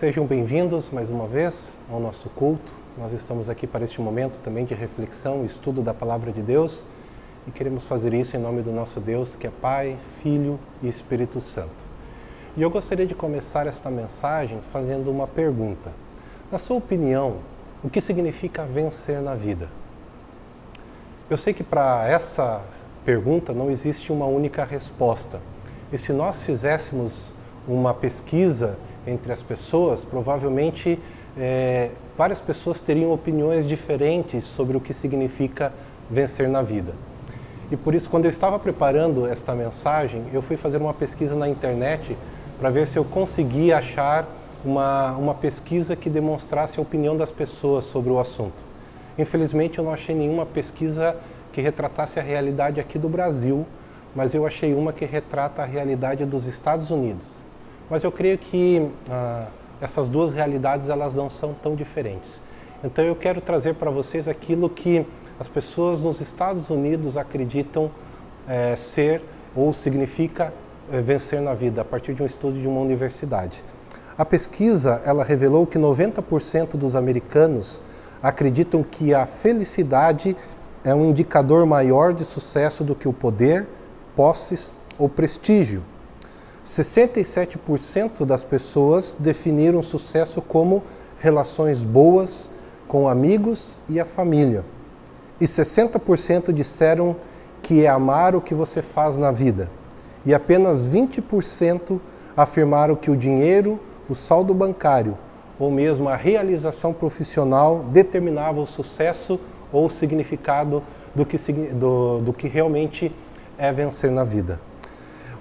Sejam bem-vindos mais uma vez ao nosso culto. Nós estamos aqui para este momento também de reflexão estudo da palavra de Deus e queremos fazer isso em nome do nosso Deus, que é Pai, Filho e Espírito Santo. E eu gostaria de começar esta mensagem fazendo uma pergunta. Na sua opinião, o que significa vencer na vida? Eu sei que para essa pergunta não existe uma única resposta. E se nós fizéssemos uma pesquisa entre as pessoas, provavelmente é, várias pessoas teriam opiniões diferentes sobre o que significa vencer na vida. E por isso, quando eu estava preparando esta mensagem, eu fui fazer uma pesquisa na internet para ver se eu conseguia achar uma, uma pesquisa que demonstrasse a opinião das pessoas sobre o assunto. Infelizmente, eu não achei nenhuma pesquisa que retratasse a realidade aqui do Brasil, mas eu achei uma que retrata a realidade dos Estados Unidos. Mas eu creio que ah, essas duas realidades elas não são tão diferentes. Então eu quero trazer para vocês aquilo que as pessoas nos Estados Unidos acreditam é, ser ou significa é, vencer na vida a partir de um estudo de uma universidade. A pesquisa ela revelou que 90% dos americanos acreditam que a felicidade é um indicador maior de sucesso do que o poder, posses ou prestígio. 67% das pessoas definiram sucesso como relações boas com amigos e a família. E 60% disseram que é amar o que você faz na vida. E apenas 20% afirmaram que o dinheiro, o saldo bancário ou mesmo a realização profissional determinava o sucesso ou o significado do que, do, do que realmente é vencer na vida.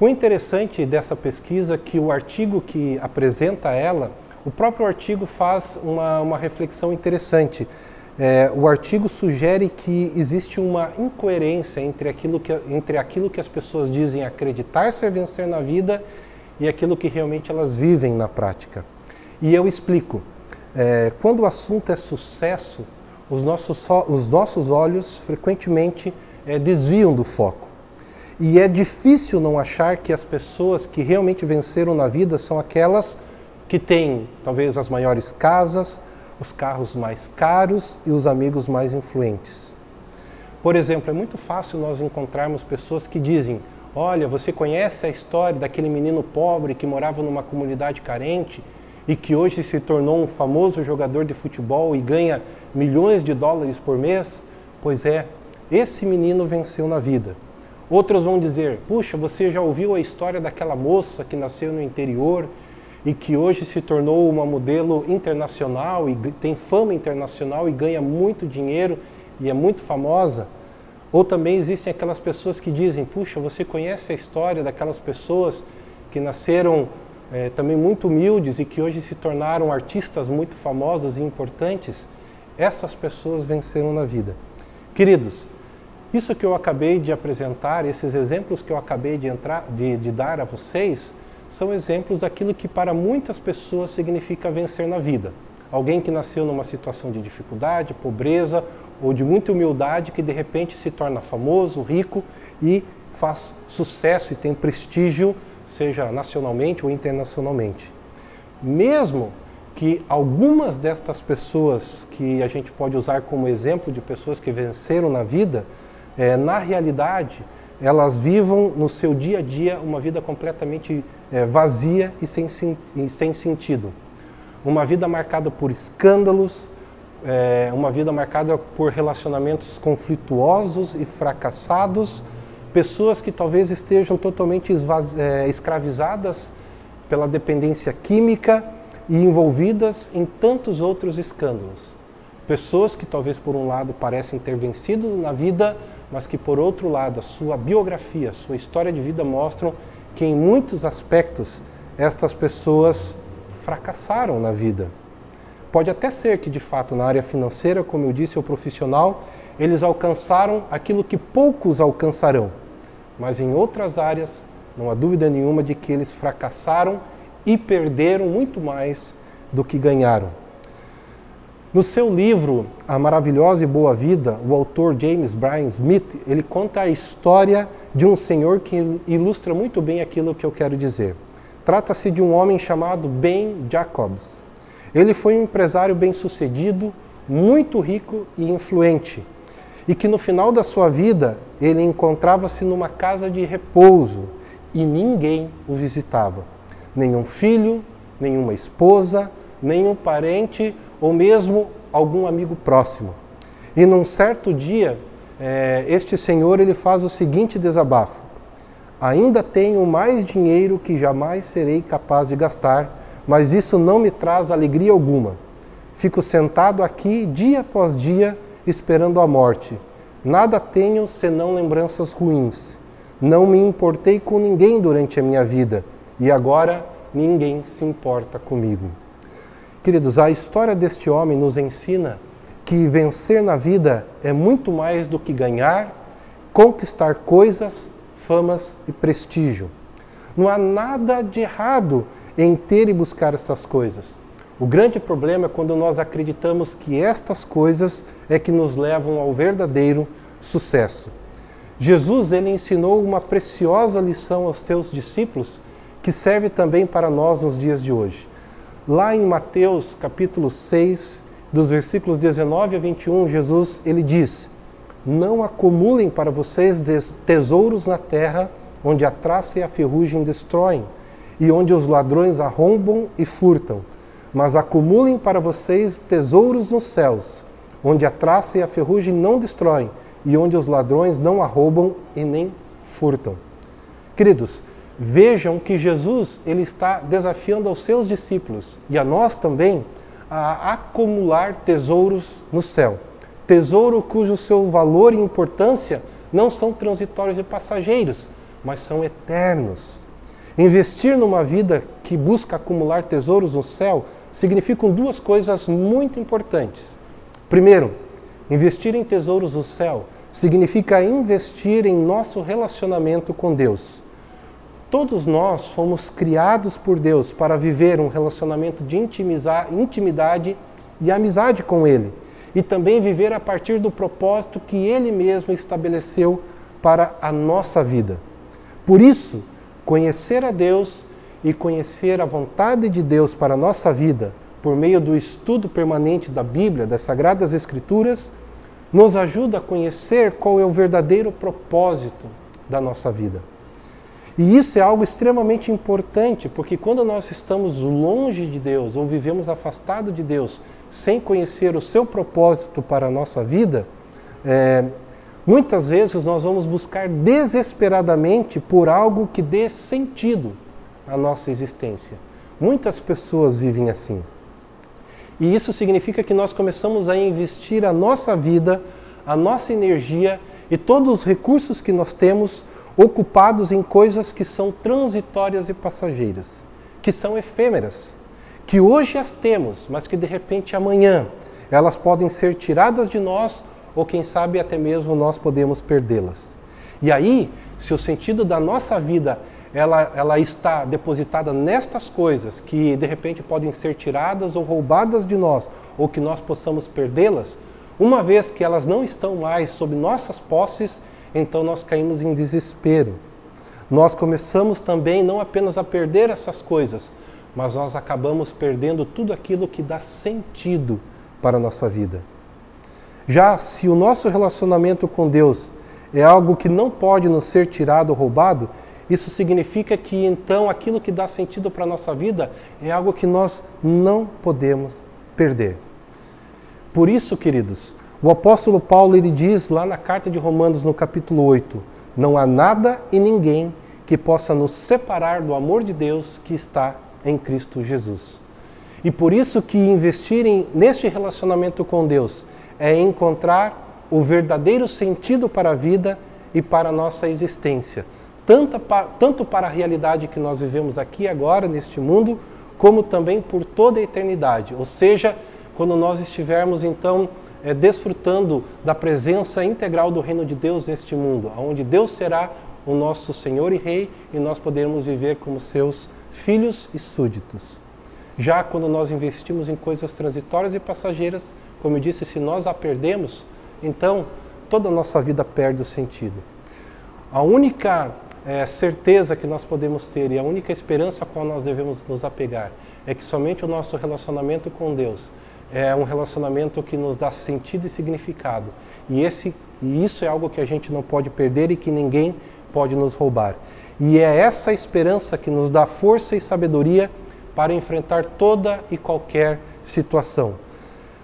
O interessante dessa pesquisa é que o artigo que apresenta ela, o próprio artigo faz uma, uma reflexão interessante. É, o artigo sugere que existe uma incoerência entre aquilo, que, entre aquilo que as pessoas dizem acreditar ser vencer na vida e aquilo que realmente elas vivem na prática. E eu explico. É, quando o assunto é sucesso, os nossos, os nossos olhos frequentemente é, desviam do foco. E é difícil não achar que as pessoas que realmente venceram na vida são aquelas que têm talvez as maiores casas, os carros mais caros e os amigos mais influentes. Por exemplo, é muito fácil nós encontrarmos pessoas que dizem: Olha, você conhece a história daquele menino pobre que morava numa comunidade carente e que hoje se tornou um famoso jogador de futebol e ganha milhões de dólares por mês? Pois é, esse menino venceu na vida. Outros vão dizer: puxa, você já ouviu a história daquela moça que nasceu no interior e que hoje se tornou uma modelo internacional e tem fama internacional e ganha muito dinheiro e é muito famosa? Ou também existem aquelas pessoas que dizem: puxa, você conhece a história daquelas pessoas que nasceram é, também muito humildes e que hoje se tornaram artistas muito famosos e importantes, essas pessoas venceram na vida. Queridos, isso que eu acabei de apresentar, esses exemplos que eu acabei de, entrar, de, de dar a vocês, são exemplos daquilo que para muitas pessoas significa vencer na vida. Alguém que nasceu numa situação de dificuldade, pobreza ou de muita humildade que de repente se torna famoso, rico e faz sucesso e tem prestígio seja nacionalmente ou internacionalmente. Mesmo que algumas destas pessoas que a gente pode usar como exemplo de pessoas que venceram na vida, é, na realidade, elas vivam no seu dia a dia uma vida completamente é, vazia e sem, e sem sentido. Uma vida marcada por escândalos, é, uma vida marcada por relacionamentos conflituosos e fracassados, pessoas que talvez estejam totalmente é, escravizadas pela dependência química e envolvidas em tantos outros escândalos. Pessoas que talvez por um lado parecem ter vencido na vida, mas que por outro lado a sua biografia, a sua história de vida mostram que em muitos aspectos estas pessoas fracassaram na vida. Pode até ser que de fato na área financeira, como eu disse, ou profissional, eles alcançaram aquilo que poucos alcançarão. Mas em outras áreas, não há dúvida nenhuma de que eles fracassaram e perderam muito mais do que ganharam. No seu livro A Maravilhosa e Boa Vida, o autor James Bryan Smith, ele conta a história de um senhor que ilustra muito bem aquilo que eu quero dizer. Trata-se de um homem chamado Ben Jacobs. Ele foi um empresário bem-sucedido, muito rico e influente, e que no final da sua vida ele encontrava-se numa casa de repouso e ninguém o visitava. Nenhum filho, nenhuma esposa, nenhum parente ou mesmo algum amigo próximo. E num certo dia, é, este senhor ele faz o seguinte desabafo: Ainda tenho mais dinheiro que jamais serei capaz de gastar, mas isso não me traz alegria alguma. Fico sentado aqui dia após dia esperando a morte. Nada tenho senão lembranças ruins. Não me importei com ninguém durante a minha vida e agora ninguém se importa comigo. Queridos, a história deste homem nos ensina que vencer na vida é muito mais do que ganhar, conquistar coisas, famas e prestígio. Não há nada de errado em ter e buscar estas coisas. O grande problema é quando nós acreditamos que estas coisas é que nos levam ao verdadeiro sucesso. Jesus ele ensinou uma preciosa lição aos seus discípulos que serve também para nós nos dias de hoje. Lá em Mateus capítulo 6, dos versículos 19 a 21, Jesus ele diz: Não acumulem para vocês tesouros na terra, onde a traça e a ferrugem destroem, e onde os ladrões arrombam e furtam, mas acumulem para vocês tesouros nos céus, onde a traça e a ferrugem não destroem, e onde os ladrões não arrombam e nem furtam. Queridos, Vejam que Jesus ele está desafiando aos seus discípulos e a nós também a acumular tesouros no céu. Tesouro cujo seu valor e importância não são transitórios e passageiros, mas são eternos. Investir numa vida que busca acumular tesouros no céu significam duas coisas muito importantes. Primeiro, investir em tesouros no céu significa investir em nosso relacionamento com Deus. Todos nós fomos criados por Deus para viver um relacionamento de intimidade e amizade com Ele, e também viver a partir do propósito que Ele mesmo estabeleceu para a nossa vida. Por isso, conhecer a Deus e conhecer a vontade de Deus para a nossa vida, por meio do estudo permanente da Bíblia, das Sagradas Escrituras, nos ajuda a conhecer qual é o verdadeiro propósito da nossa vida. E isso é algo extremamente importante, porque quando nós estamos longe de Deus ou vivemos afastado de Deus, sem conhecer o seu propósito para a nossa vida, é, muitas vezes nós vamos buscar desesperadamente por algo que dê sentido à nossa existência. Muitas pessoas vivem assim. E isso significa que nós começamos a investir a nossa vida, a nossa energia e todos os recursos que nós temos ocupados em coisas que são transitórias e passageiras, que são efêmeras, que hoje as temos, mas que de repente amanhã elas podem ser tiradas de nós ou quem sabe até mesmo nós podemos perdê-las. E aí, se o sentido da nossa vida ela, ela está depositada nestas coisas que de repente podem ser tiradas ou roubadas de nós, ou que nós possamos perdê-las, uma vez que elas não estão mais sob nossas posses, então nós caímos em desespero. Nós começamos também não apenas a perder essas coisas, mas nós acabamos perdendo tudo aquilo que dá sentido para a nossa vida. Já se o nosso relacionamento com Deus é algo que não pode nos ser tirado ou roubado, isso significa que então aquilo que dá sentido para a nossa vida é algo que nós não podemos perder. Por isso, queridos, o apóstolo Paulo ele diz lá na carta de Romanos, no capítulo 8: Não há nada e ninguém que possa nos separar do amor de Deus que está em Cristo Jesus. E por isso que investir em, neste relacionamento com Deus é encontrar o verdadeiro sentido para a vida e para a nossa existência, tanto, tanto para a realidade que nós vivemos aqui agora neste mundo, como também por toda a eternidade. Ou seja, quando nós estivermos então é, desfrutando da presença integral do reino de Deus neste mundo, onde Deus será o nosso Senhor e Rei e nós poderemos viver como seus filhos e súditos. Já quando nós investimos em coisas transitórias e passageiras, como eu disse, se nós a perdemos, então toda a nossa vida perde o sentido. A única é, certeza que nós podemos ter e a única esperança a qual nós devemos nos apegar é que somente o nosso relacionamento com Deus é um relacionamento que nos dá sentido e significado. E, esse, e isso é algo que a gente não pode perder e que ninguém pode nos roubar. E é essa esperança que nos dá força e sabedoria para enfrentar toda e qualquer situação.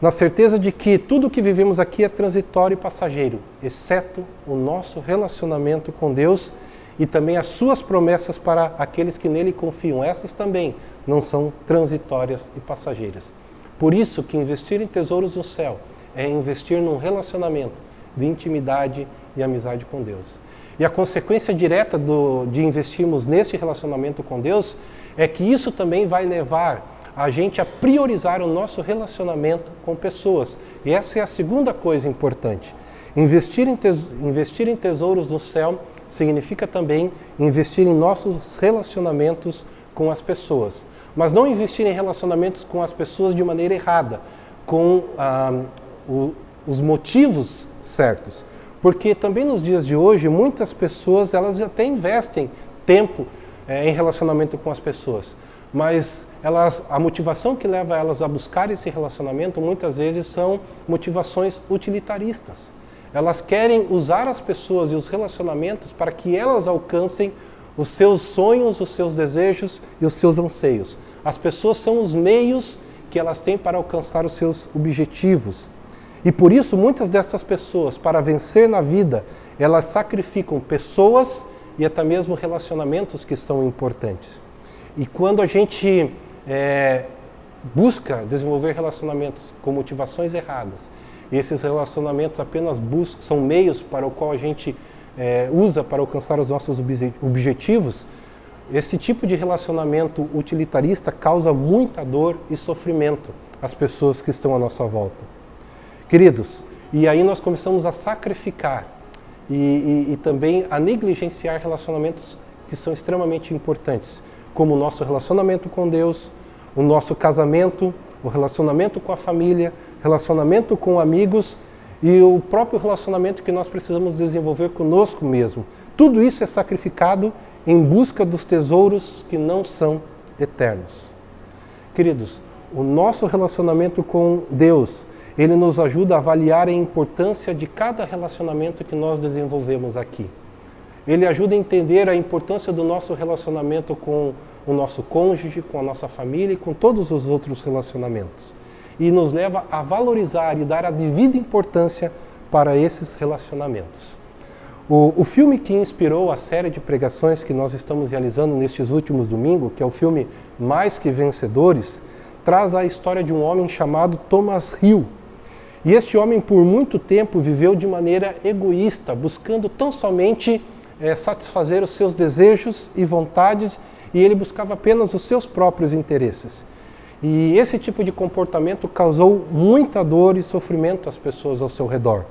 Na certeza de que tudo que vivemos aqui é transitório e passageiro, exceto o nosso relacionamento com Deus e também as suas promessas para aqueles que nele confiam. Essas também não são transitórias e passageiras. Por isso que investir em tesouros no céu é investir num relacionamento de intimidade e amizade com Deus. E a consequência direta do, de investirmos nesse relacionamento com Deus é que isso também vai levar a gente a priorizar o nosso relacionamento com pessoas. E essa é a segunda coisa importante. Investir em, investir em tesouros no céu significa também investir em nossos relacionamentos com as pessoas. Mas não investir em relacionamentos com as pessoas de maneira errada, com ah, o, os motivos certos. Porque também nos dias de hoje, muitas pessoas elas até investem tempo é, em relacionamento com as pessoas. Mas elas, a motivação que leva elas a buscar esse relacionamento muitas vezes são motivações utilitaristas. Elas querem usar as pessoas e os relacionamentos para que elas alcancem os seus sonhos, os seus desejos e os seus anseios. As pessoas são os meios que elas têm para alcançar os seus objetivos. E por isso, muitas dessas pessoas, para vencer na vida, elas sacrificam pessoas e até mesmo relacionamentos que são importantes. E quando a gente é, busca desenvolver relacionamentos com motivações erradas, e esses relacionamentos apenas buscam, são meios para o qual a gente é, usa para alcançar os nossos objetivos, esse tipo de relacionamento utilitarista causa muita dor e sofrimento às pessoas que estão à nossa volta. Queridos, e aí nós começamos a sacrificar e, e, e também a negligenciar relacionamentos que são extremamente importantes, como o nosso relacionamento com Deus, o nosso casamento, o relacionamento com a família, relacionamento com amigos e o próprio relacionamento que nós precisamos desenvolver conosco mesmo. Tudo isso é sacrificado em busca dos tesouros que não são eternos. Queridos, o nosso relacionamento com Deus, ele nos ajuda a avaliar a importância de cada relacionamento que nós desenvolvemos aqui. Ele ajuda a entender a importância do nosso relacionamento com o nosso cônjuge, com a nossa família e com todos os outros relacionamentos. E nos leva a valorizar e dar a devida importância para esses relacionamentos. O, o, filme que inspirou a série de pregações que nós estamos realizando nestes últimos domingos, que é o filme Mais que Vencedores, traz a história de um homem chamado Thomas Hill. E este homem, por muito tempo, viveu de maneira egoísta, buscando tão somente é, satisfazer os seus desejos e vontades e ele buscava apenas os seus próprios interesses. E esse tipo de comportamento causou muita dor e sofrimento às pessoas ao seu redor,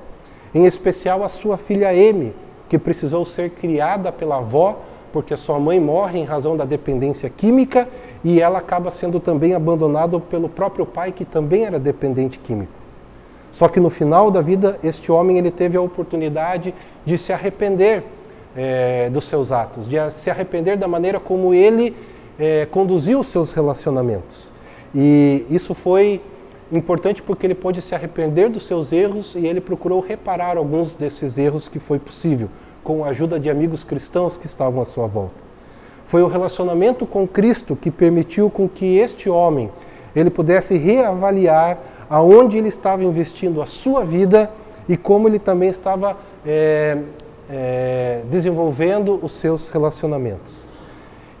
em especial a sua filha Amy, que precisou ser criada pela avó porque sua mãe morre em razão da dependência química e ela acaba sendo também abandonada pelo próprio pai que também era dependente químico. Só que no final da vida este homem ele teve a oportunidade de se arrepender é, dos seus atos, de se arrepender da maneira como ele é, conduziu os seus relacionamentos. E isso foi importante porque ele pôde se arrepender dos seus erros e ele procurou reparar alguns desses erros que foi possível, com a ajuda de amigos cristãos que estavam à sua volta. Foi o relacionamento com Cristo que permitiu com que este homem ele pudesse reavaliar aonde ele estava investindo a sua vida e como ele também estava é, é, desenvolvendo os seus relacionamentos.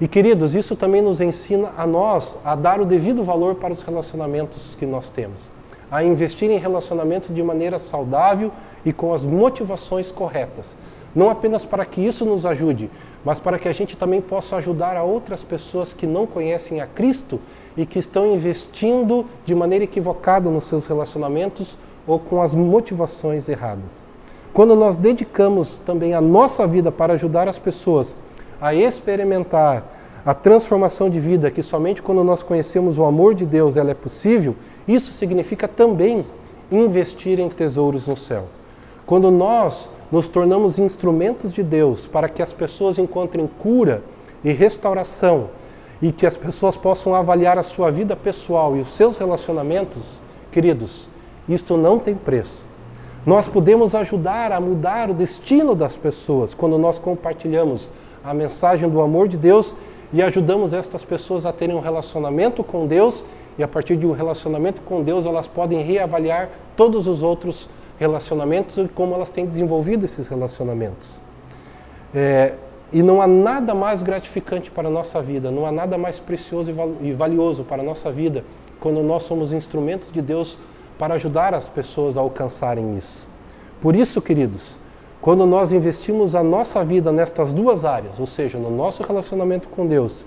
E queridos, isso também nos ensina a nós a dar o devido valor para os relacionamentos que nós temos, a investir em relacionamentos de maneira saudável e com as motivações corretas. Não apenas para que isso nos ajude, mas para que a gente também possa ajudar a outras pessoas que não conhecem a Cristo e que estão investindo de maneira equivocada nos seus relacionamentos ou com as motivações erradas. Quando nós dedicamos também a nossa vida para ajudar as pessoas a experimentar a transformação de vida, que somente quando nós conhecemos o amor de Deus ela é possível, isso significa também investir em tesouros no céu. Quando nós nos tornamos instrumentos de Deus para que as pessoas encontrem cura e restauração e que as pessoas possam avaliar a sua vida pessoal e os seus relacionamentos, queridos, isto não tem preço. Nós podemos ajudar a mudar o destino das pessoas quando nós compartilhamos a mensagem do amor de Deus e ajudamos estas pessoas a terem um relacionamento com Deus e a partir de um relacionamento com Deus elas podem reavaliar todos os outros relacionamentos e como elas têm desenvolvido esses relacionamentos. É, e não há nada mais gratificante para a nossa vida, não há nada mais precioso e valioso para a nossa vida quando nós somos instrumentos de Deus para ajudar as pessoas a alcançarem isso. Por isso, queridos, quando nós investimos a nossa vida nestas duas áreas, ou seja, no nosso relacionamento com Deus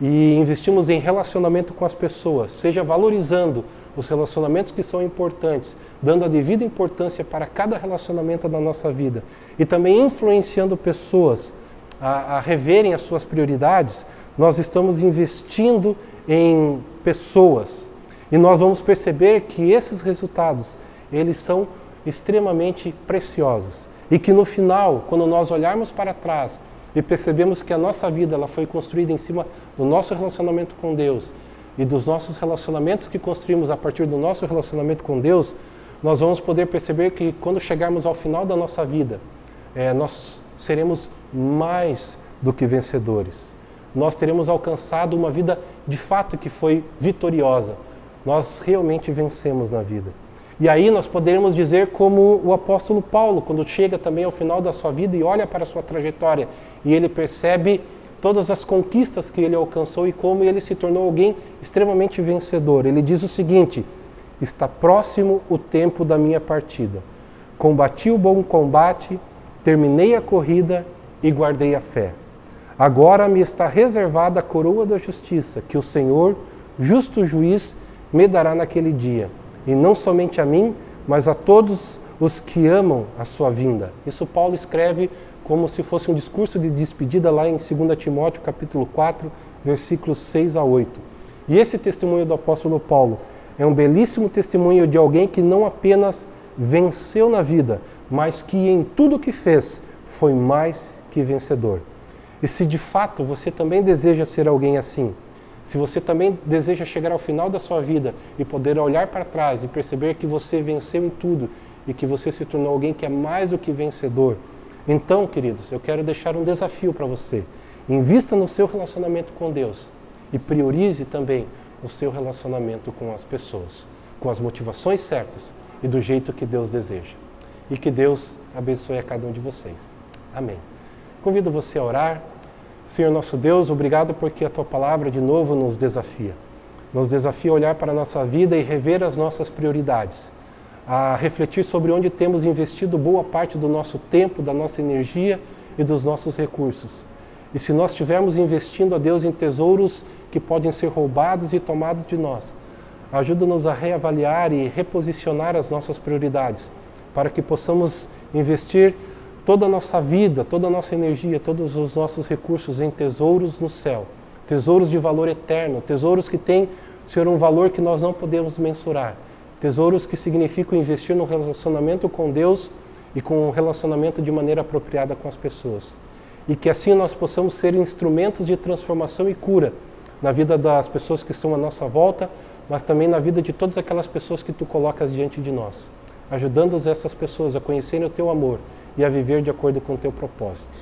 e investimos em relacionamento com as pessoas, seja valorizando os relacionamentos que são importantes, dando a devida importância para cada relacionamento da nossa vida e também influenciando pessoas a, a reverem as suas prioridades, nós estamos investindo em pessoas. E nós vamos perceber que esses resultados eles são extremamente preciosos e que no final, quando nós olharmos para trás e percebemos que a nossa vida ela foi construída em cima do nosso relacionamento com Deus e dos nossos relacionamentos que construímos a partir do nosso relacionamento com Deus, nós vamos poder perceber que quando chegarmos ao final da nossa vida, é, nós seremos mais do que vencedores. Nós teremos alcançado uma vida de fato que foi vitoriosa. Nós realmente vencemos na vida. E aí nós poderemos dizer como o apóstolo Paulo, quando chega também ao final da sua vida e olha para a sua trajetória e ele percebe todas as conquistas que ele alcançou e como ele se tornou alguém extremamente vencedor. Ele diz o seguinte: Está próximo o tempo da minha partida. Combati o bom combate, terminei a corrida e guardei a fé. Agora me está reservada a coroa da justiça, que o Senhor, justo juiz, me dará naquele dia e não somente a mim, mas a todos os que amam a sua vinda. Isso Paulo escreve como se fosse um discurso de despedida lá em 2 Timóteo capítulo 4, versículos 6 a 8. E esse testemunho do apóstolo Paulo é um belíssimo testemunho de alguém que não apenas venceu na vida, mas que em tudo que fez foi mais que vencedor. E se de fato você também deseja ser alguém assim, se você também deseja chegar ao final da sua vida e poder olhar para trás e perceber que você venceu em tudo e que você se tornou alguém que é mais do que vencedor, então, queridos, eu quero deixar um desafio para você. Invista no seu relacionamento com Deus e priorize também o seu relacionamento com as pessoas, com as motivações certas e do jeito que Deus deseja. E que Deus abençoe a cada um de vocês. Amém. Convido você a orar Senhor nosso Deus, obrigado porque a tua palavra de novo nos desafia. Nos desafia a olhar para a nossa vida e rever as nossas prioridades, a refletir sobre onde temos investido boa parte do nosso tempo, da nossa energia e dos nossos recursos. E se nós estivermos investindo a Deus em tesouros que podem ser roubados e tomados de nós, ajuda-nos a reavaliar e reposicionar as nossas prioridades, para que possamos investir toda a nossa vida, toda a nossa energia, todos os nossos recursos em tesouros no céu, tesouros de valor eterno, tesouros que têm, Senhor, um valor que nós não podemos mensurar, tesouros que significam investir no relacionamento com Deus e com um relacionamento de maneira apropriada com as pessoas. E que assim nós possamos ser instrumentos de transformação e cura na vida das pessoas que estão à nossa volta, mas também na vida de todas aquelas pessoas que tu colocas diante de nós, ajudando essas pessoas a conhecerem o teu amor e a viver de acordo com o teu propósito.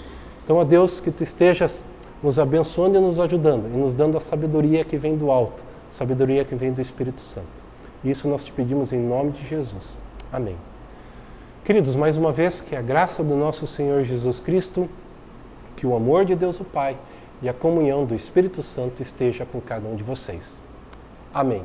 Então, a Deus, que tu estejas nos abençoando e nos ajudando e nos dando a sabedoria que vem do alto, sabedoria que vem do Espírito Santo. Isso nós te pedimos em nome de Jesus. Amém. Queridos, mais uma vez, que a graça do nosso Senhor Jesus Cristo, que o amor de Deus o Pai e a comunhão do Espírito Santo esteja com cada um de vocês. Amém.